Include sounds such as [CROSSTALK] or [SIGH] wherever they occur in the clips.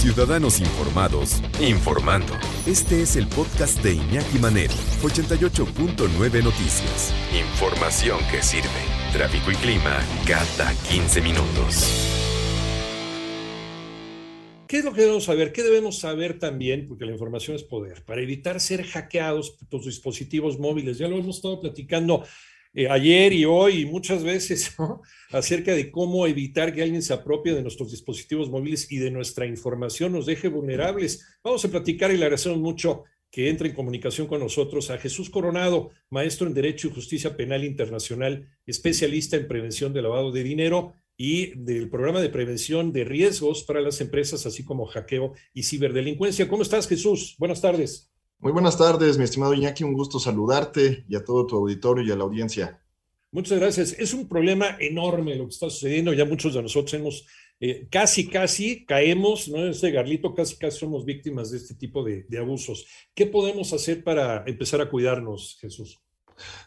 Ciudadanos Informados, informando. Este es el podcast de Iñaki Manero, 88.9 Noticias. Información que sirve. Tráfico y clima cada 15 minutos. ¿Qué es lo que debemos saber? ¿Qué debemos saber también? Porque la información es poder, para evitar ser hackeados por los dispositivos móviles. Ya lo hemos estado platicando eh, ayer y hoy y muchas veces [LAUGHS] acerca de cómo evitar que alguien se apropie de nuestros dispositivos móviles y de nuestra información, nos deje vulnerables. Vamos a platicar y le agradecemos mucho que entre en comunicación con nosotros a Jesús Coronado, maestro en Derecho y Justicia Penal Internacional, especialista en prevención de lavado de dinero y del programa de prevención de riesgos para las empresas, así como hackeo y ciberdelincuencia. ¿Cómo estás, Jesús? Buenas tardes. Muy buenas tardes, mi estimado Iñaki, un gusto saludarte y a todo tu auditorio y a la audiencia. Muchas gracias. Es un problema enorme lo que está sucediendo. Ya muchos de nosotros hemos eh, casi, casi caemos, ¿no? Este Garlito, casi, casi somos víctimas de este tipo de, de abusos. ¿Qué podemos hacer para empezar a cuidarnos, Jesús?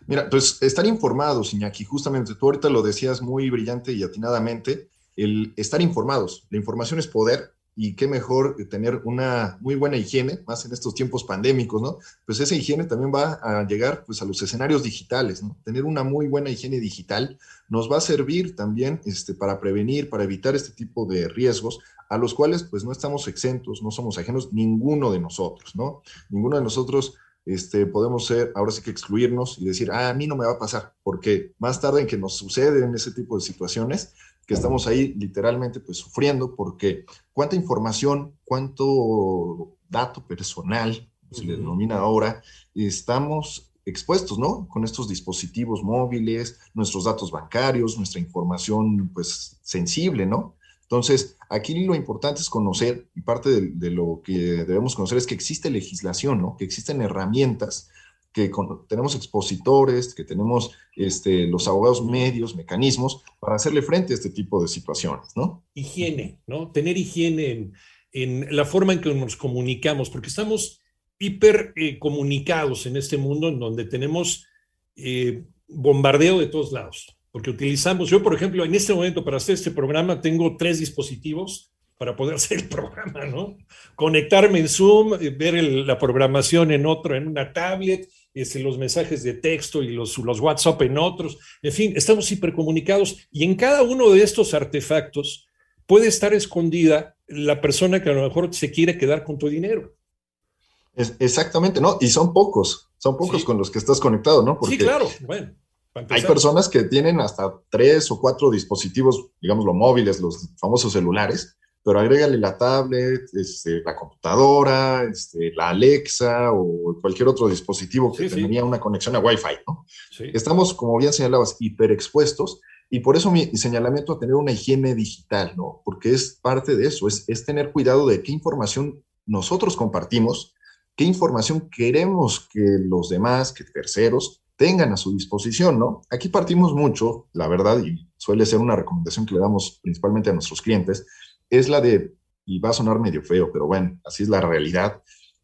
Mira, pues estar informados, Iñaki, justamente tú ahorita lo decías muy brillante y atinadamente, el estar informados. La información es poder y qué mejor tener una muy buena higiene, más en estos tiempos pandémicos, ¿no? Pues esa higiene también va a llegar pues a los escenarios digitales, ¿no? Tener una muy buena higiene digital nos va a servir también este, para prevenir, para evitar este tipo de riesgos a los cuales pues no estamos exentos, no somos ajenos ninguno de nosotros, ¿no? Ninguno de nosotros este, podemos ser, ahora sí que excluirnos y decir, ah, a mí no me va a pasar, porque más tarde en que nos suceden ese tipo de situaciones, que estamos ahí literalmente pues sufriendo porque cuánta información, cuánto dato personal, se le denomina ahora, estamos expuestos, ¿no? Con estos dispositivos móviles, nuestros datos bancarios, nuestra información pues sensible, ¿no? Entonces, aquí lo importante es conocer, y parte de, de, lo que debemos conocer es que existe legislación, ¿no? Que existen herramientas que tenemos expositores, que tenemos este, los abogados medios, mecanismos para hacerle frente a este tipo de situaciones, ¿no? Higiene, ¿no? Tener higiene en, la forma en que nos comunicamos, porque estamos hiper eh, comunicados en este mundo en donde tenemos eh, bombardeo de todos lados, porque utilizamos, yo por ejemplo, en este momento para hacer este programa tengo tres dispositivos para poder [LAUGHS] hacer el programa, ¿no? Conectarme en Zoom, eh, ver la programación en otro, en una tablet, este, los mensajes de texto y los, los WhatsApp en otros. En fin, estamos hipercomunicados y en cada uno de estos artefactos puede estar escondida la persona que a lo mejor se quiere quedar con tu dinero. Es, exactamente, ¿no? Y son pocos, son pocos sí. con los que estás conectado, ¿no? Porque sí, claro, bueno. Hay personas que tienen hasta tres o cuatro dispositivos, digamos, los móviles, los famosos celulares, pero agrégale la tablet, este, la computadora, este, la Alexa o cualquier otro dispositivo que sí, tenía sí. una conexión a Wi-Fi, ¿no? Sí. Estamos, como bien señalabas, hiperexpuestos y por eso mi señalamiento a tener una higiene digital, ¿no? Porque es parte de eso, es, es tener cuidado de qué información nosotros compartimos, qué información queremos que los demás, que terceros, tengan a su disposición, ¿no? Aquí partimos mucho, la verdad, y suele ser una recomendación que le damos principalmente a nuestros clientes, es la de, y va a sonar medio feo, pero bueno, así es la realidad,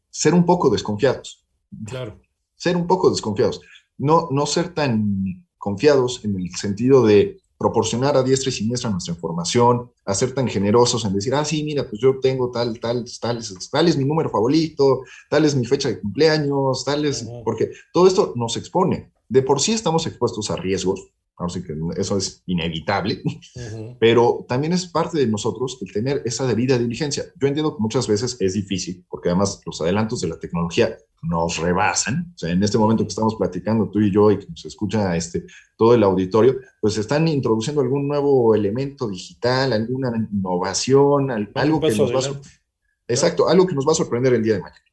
ser un poco desconfiados. Claro. Ser un poco desconfiados. No, no ser tan confiados en el sentido de proporcionar a diestra y siniestra nuestra información, a ser tan generosos en decir, ah, sí, mira, pues yo tengo tal, tal, tal, tal es mi número favorito, tal es mi fecha de cumpleaños, tal es, uh -huh. porque todo esto nos expone. De por sí estamos expuestos a riesgos, Así que eso es inevitable, uh -huh. pero también es parte de nosotros el tener esa debida diligencia. Yo entiendo que muchas veces es difícil, porque además los adelantos de la tecnología nos rebasan. O sea, en este momento que estamos platicando tú y yo y que nos escucha este, todo el auditorio, pues están introduciendo algún nuevo elemento digital, alguna innovación, algo que nos va a... Exacto, algo que nos va a sorprender el día de mañana.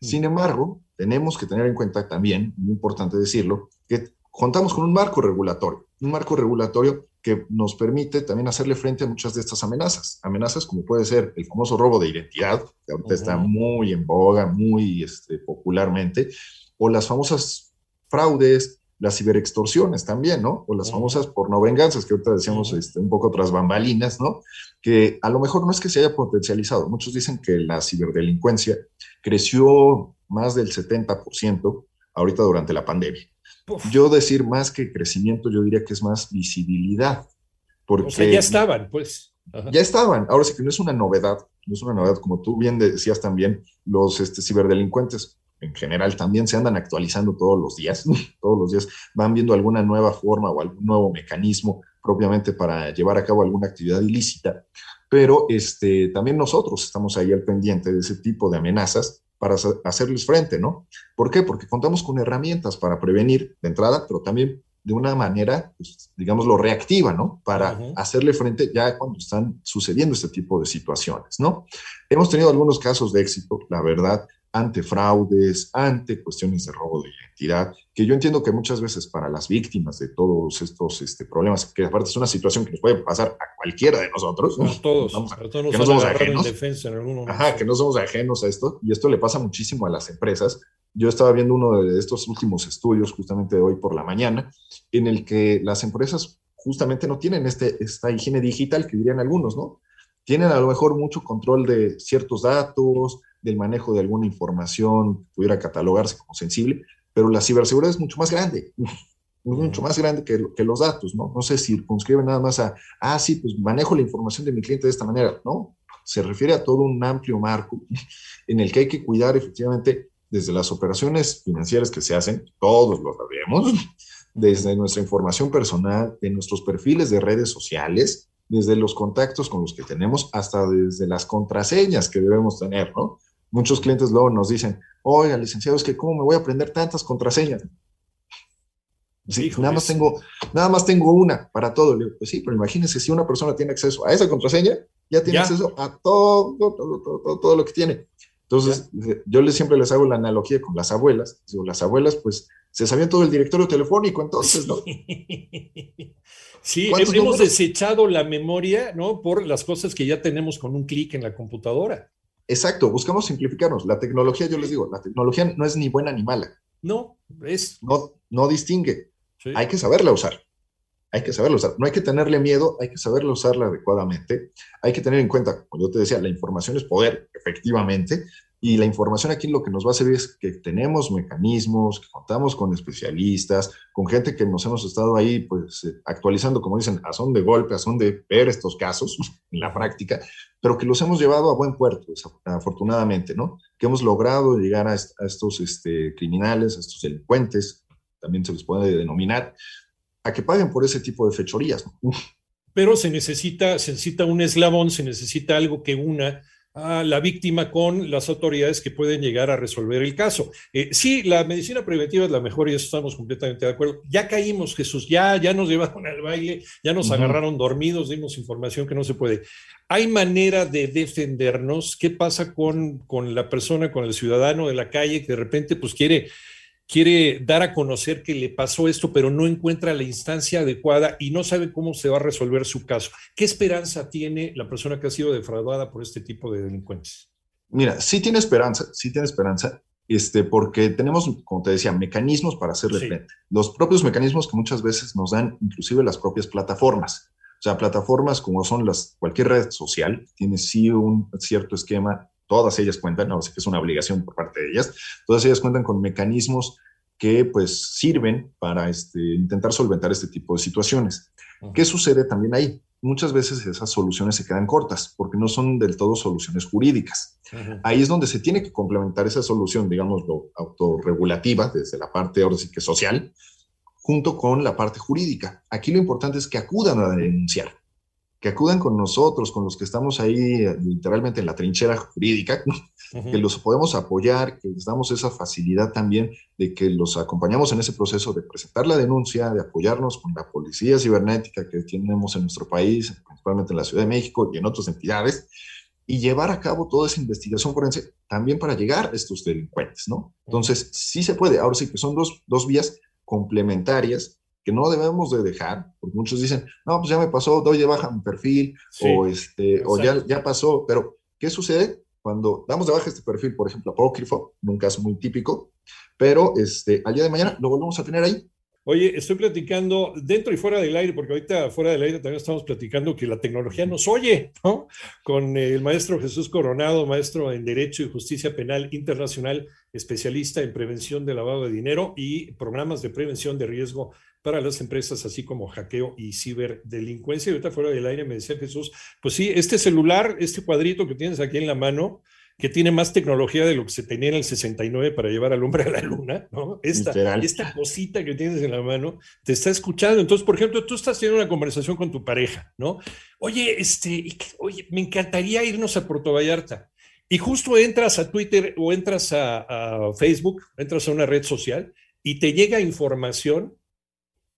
Sin embargo, tenemos que tener en cuenta también, muy importante decirlo, que contamos con un marco regulatorio, un marco regulatorio que nos permite también hacerle frente a muchas de estas amenazas. Amenazas como puede ser el famoso robo de identidad, que ahorita uh -huh. está muy en boga, muy este, popularmente, o las famosas fraudes, las ciberextorsiones también, ¿no? O las uh -huh. famosas pornovenganzas, que ahorita decíamos uh -huh. este, un poco tras bambalinas, ¿no? Que a lo mejor no es que se haya potencializado. Muchos dicen que la ciberdelincuencia creció más del 70% ahorita durante la pandemia. Uf. Yo decir más que crecimiento, yo diría que es más visibilidad. Porque, o sea, ya estaban, pues. ya estaban. Ahora sí que no es una novedad, no es una novedad, como tú bien decías también, los este, ciberdelincuentes en general también se andan actualizando todos los días, [LAUGHS] todos los días van viendo alguna nueva forma o algún nuevo mecanismo propiamente para llevar a cabo alguna actividad ilícita, pero este, también nosotros estamos ahí al pendiente de ese tipo de amenazas para hacerles frente, ¿no? ¿Por qué? Porque contamos con herramientas para prevenir de entrada, pero también de una manera, pues, digámoslo, reactiva, ¿no? Para hacerle frente ya cuando están sucediendo este tipo de situaciones, ¿no? Hemos tenido algunos casos de éxito, la verdad, ante fraudes, ante cuestiones de robo de identidad, que yo entiendo que muchas veces para las víctimas de todos estos este, problemas, que aparte es una situación que nos puede pasar a cualquiera de nosotros, a todos, que no somos ajenos, Ajá, que no somos ajenos a esto, y esto le pasa muchísimo a las empresas. Yo estaba viendo uno de estos últimos estudios justamente de hoy por la mañana, en el que las empresas justamente no tienen este, esta higiene digital que dirían algunos, ¿no? Tienen a lo mejor mucho control de ciertos datos, del manejo de alguna información pudiera catalogarse como sensible, pero la ciberseguridad es mucho más grande, [LAUGHS] mucho más grande que, que, los datos, ¿no? No se circunscribe nada más a, ah, sí, pues manejo la información de mi cliente de esta manera, ¿no? Se refiere a todo un amplio marco [LAUGHS] en el que hay que cuidar efectivamente desde las operaciones financieras que se hacen, todos lo sabemos, [LAUGHS] desde nuestra información personal, de nuestros perfiles de redes sociales, desde los contactos con los que tenemos, hasta desde las contraseñas que debemos tener, ¿no? Muchos clientes luego nos dicen, oiga, licenciado, es que cómo me voy a aprender tantas contraseñas. Sí, nada más tengo, nada más tengo una para todo. pues sí, pero imagínense si una persona tiene acceso a esa contraseña, ya tiene acceso a todo, todo, todo, lo que tiene. Entonces, yo les, siempre les hago la analogía con las abuelas. Digo, las abuelas, pues, se sabían todo el directorio telefónico, entonces, ¿no? Sí, [LAUGHS] hemos desechado la memoria, ¿no? Por las cosas que ya tenemos con un clic en la computadora. Exacto, buscamos simplificarnos. La tecnología, yo les digo, la tecnología no es ni buena ni mala. No, es. No, no distingue. Hay que saberla usar. Hay que saberla usar. No hay que tenerle miedo, hay que saberla usarla adecuadamente. Hay que tener en cuenta, como yo te decía, la información es poder, efectivamente, y la información aquí lo que nos va a servir es que tenemos mecanismos, que contamos con especialistas, con gente que nos hemos estado ahí pues eh, actualizando, como dicen, a son de golpe, a son de ver estos casos [LAUGHS] en la práctica, pero que los hemos llevado a buen puerto, afortunadamente, ¿no? Que hemos logrado llegar a, estos este, criminales, a estos delincuentes, también se les puede denominar, a que paguen por ese tipo de fechorías. Pero se necesita, se necesita un eslabón, se necesita algo que una a la víctima con las autoridades que pueden llegar a resolver el caso. Eh, sí, la medicina preventiva es la mejor y eso estamos completamente de acuerdo. Ya caímos, Jesús, ya, ya nos [LAUGHS] llevaron al baile, ya nos agarraron dormidos, dimos información que no se puede. ¿Hay manera de defendernos? ¿Qué pasa con, con la persona, con el ciudadano de la calle que de repente pues quiere quiere dar a conocer que le pasó esto, pero no encuentra la instancia adecuada y no sabe cómo se va a resolver su caso. ¿Qué esperanza tiene la persona que ha sido defraudada por este tipo de delincuentes? Mira, sí tiene esperanza, sí tiene esperanza, este, porque tenemos, como te decía, mecanismos para hacerle frente. Los propios mecanismos que muchas veces nos dan inclusive las propias plataformas. O sea, plataformas como son las, cualquier red social, tiene sí un cierto esquema todas ellas cuentan, no sé que es una obligación por parte de ellas, todas ellas cuentan con mecanismos que pues sirven para este, intentar solventar este tipo de situaciones. ¿Qué sucede también ahí? Muchas veces esas soluciones se quedan cortas porque no son del todo soluciones jurídicas. Ahí es donde se tiene que complementar esa solución, digamos, lo autorregulativa desde la parte ahora sí que social, junto con la parte jurídica. Aquí lo importante es que acudan a denunciar que acudan con nosotros, con los que estamos ahí eh, literalmente en la trinchera jurídica, que los podemos apoyar, que les damos esa facilidad también de que los acompañamos en ese proceso de presentar la denuncia, de apoyarnos con la policía cibernética que tenemos en nuestro país, principalmente en la Ciudad de México y en otras entidades, y llevar a cabo toda esa investigación forense también para llegar a estos delincuentes, ¿no? Entonces, sí se puede. Ahora sí que son dos, dos vías complementarias que no debemos de dejar, porque muchos dicen, no, pues ya me pasó, doy de baja mi perfil, o, este, o ya, ya pasó, pero ¿qué sucede? Cuando damos de baja este perfil, por ejemplo, apócrifo, en un caso muy típico, pero este, al día de mañana lo volvemos a tener ahí, Oye, estoy platicando dentro y fuera del aire, porque ahorita fuera del aire también estamos platicando que la tecnología nos oye, ¿no? Con el maestro Jesús Coronado, maestro en Derecho y Justicia Penal Internacional, especialista en prevención de lavado de dinero y programas de prevención de riesgo para las empresas, así como hackeo y ciberdelincuencia. Y ahorita fuera del aire me decía Jesús, pues sí, este celular, este cuadrito que tienes aquí en la mano, que tiene más tecnología de lo que se tenía en el 69 para llevar al hombre a la luna, ¿no? Esta, esta cosita que tienes en la mano te está escuchando. Entonces, por ejemplo, tú estás teniendo una conversación con tu pareja, ¿no? Oye, este, oye, me encantaría irnos a Puerto Vallarta. Y justo entras a Twitter o entras a, a Facebook, entras a una red social y te llega información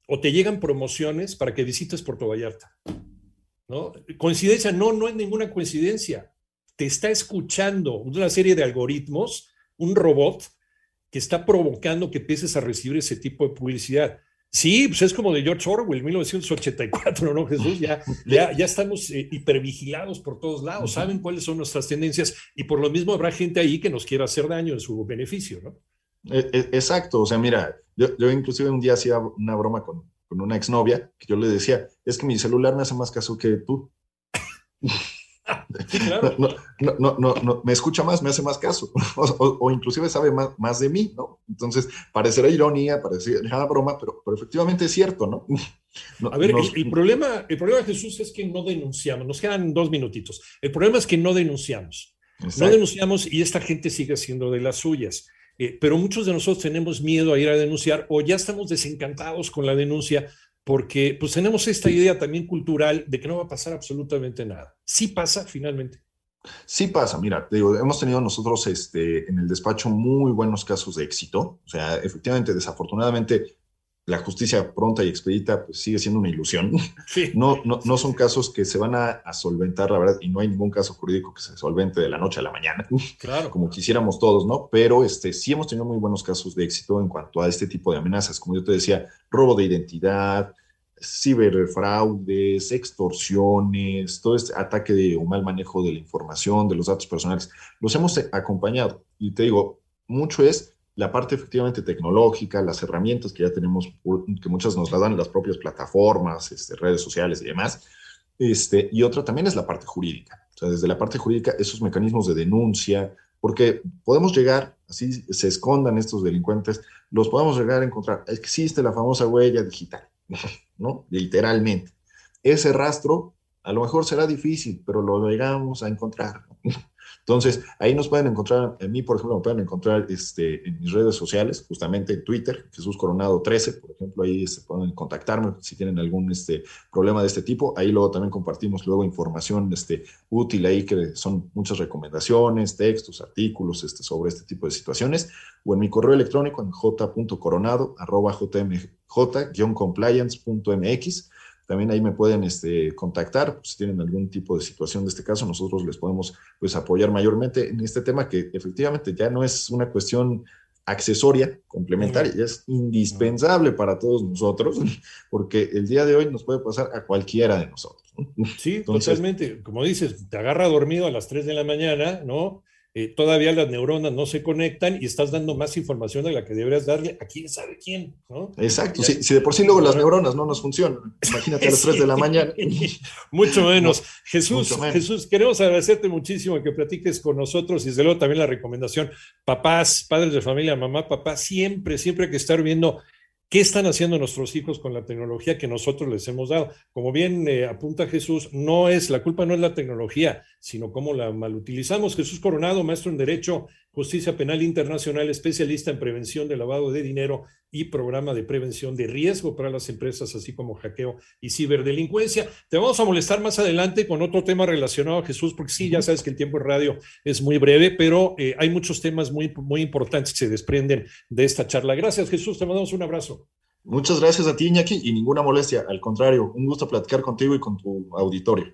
o te llegan promociones para que visites Puerto Vallarta. ¿No? Coincidencia, no, no es ninguna coincidencia te está escuchando una serie de algoritmos, un robot que está provocando que empieces a recibir ese tipo de publicidad. Sí, pues es como de George Orwell, 1984, ¿no, Jesús? Ya, [LAUGHS] ya, ya estamos eh, hipervigilados por todos lados, saben cuáles son nuestras tendencias y por lo mismo habrá gente ahí que nos quiera hacer daño en su beneficio, ¿no? E, e, exacto, o sea, mira, yo, yo inclusive un día hacía una broma con, con una exnovia que yo le decía, es que mi celular me hace más caso que tú. [LAUGHS] [LAUGHS] no, no, no, no, me escucha más, me hace más caso, [LAUGHS] o, inclusive sabe más, más, de mí, ¿no? Entonces, parecerá ironía, parecerá broma, pero, pero efectivamente es cierto, ¿no? A ver, el, problema, el problema, Jesús, es que no denunciamos, nos quedan dos minutitos. El problema es que no denunciamos. No denunciamos y esta gente sigue siendo de las suyas. Eh, pero muchos de nosotros tenemos miedo a ir a denunciar o ya estamos desencantados con la denuncia porque pues tenemos esta idea también cultural de que no va a pasar absolutamente nada. Sí pasa finalmente. Sí pasa, mira, digo, hemos tenido nosotros este, en el despacho muy buenos casos de éxito. O sea, efectivamente, desafortunadamente, la justicia pronta y expedita pues, sigue siendo una ilusión. [LAUGHS] No, no, no son casos que se van a, solventar, la verdad, y no hay ningún caso jurídico que se solvente de la noche a la mañana, [LAUGHS] claro. como quisiéramos todos, ¿no? Pero este, sí hemos tenido muy buenos casos de éxito en cuanto a este tipo de amenazas, como yo te decía, robo de identidad, ciberfraudes, extorsiones, todo este ataque de, o mal manejo de la información, de los datos personales, los hemos acompañado. Y te digo, mucho es la parte efectivamente tecnológica, las herramientas que ya tenemos, que muchas nos la dan las propias plataformas, este, redes sociales y demás. Este, y otra también es la parte jurídica. O sea, desde la parte jurídica, esos mecanismos de denuncia, porque podemos llegar, así se escondan estos delincuentes, los podemos llegar a encontrar. Existe la famosa huella digital. [LAUGHS] ¿no? Literalmente. Ese rastro a lo mejor será difícil, pero lo llegamos a encontrar. [LAUGHS] Entonces, ahí nos pueden encontrar, a mí, por ejemplo, me pueden encontrar este, en mis redes sociales, justamente en Twitter, Jesús Coronado 13, por ejemplo, ahí se pueden contactarme si tienen algún este, problema de este tipo. Ahí luego también compartimos luego información este, útil ahí, que son muchas recomendaciones, textos, artículos este, sobre este tipo de situaciones, o en mi correo electrónico en j.coronado, arroba jmj-compliance.mx también ahí me pueden este, contactar pues, si tienen algún tipo de situación de este caso. Nosotros les podemos pues, apoyar mayormente en este tema que efectivamente ya no es una cuestión accesoria, complementaria, ya es indispensable para todos nosotros, [LAUGHS] porque el día de hoy nos puede pasar a cualquiera de nosotros. Sí, totalmente. Como dices, te agarra dormido a las 3 de la mañana, ¿no? Eh, todavía las neuronas no se conectan y estás dando más información de la que deberías darle a quién sabe quién, ¿no? Exacto, si, de por sí luego las neuronas no nos funcionan, imagínate a las [LAUGHS] 3 de la mañana. [LAUGHS] Mucho menos. Jesús, Jesús, queremos agradecerte muchísimo que platiques con nosotros y desde luego también la recomendación, papás, padres de familia, mamá, papá, siempre, siempre hay que estar viendo ¿Qué están haciendo nuestros hijos con la tecnología que nosotros les hemos dado? Como bien eh, apunta Jesús, no es la culpa no es la tecnología, sino cómo la malutilizamos. Jesús Coronado, maestro en Derecho, Justicia Penal Internacional, especialista en prevención de lavado de dinero y programa de prevención de riesgo para las empresas, así como hackeo y ciberdelincuencia. Te vamos a molestar más adelante con otro tema relacionado a Jesús, porque sí, ya sabes que el tiempo en radio es muy breve, pero eh, hay muchos temas muy, muy importantes que se desprenden de esta charla. Gracias, Jesús. Te mandamos un abrazo. Muchas gracias a ti, Iñaki, y ninguna molestia. Al contrario, un gusto platicar contigo y con tu auditorio.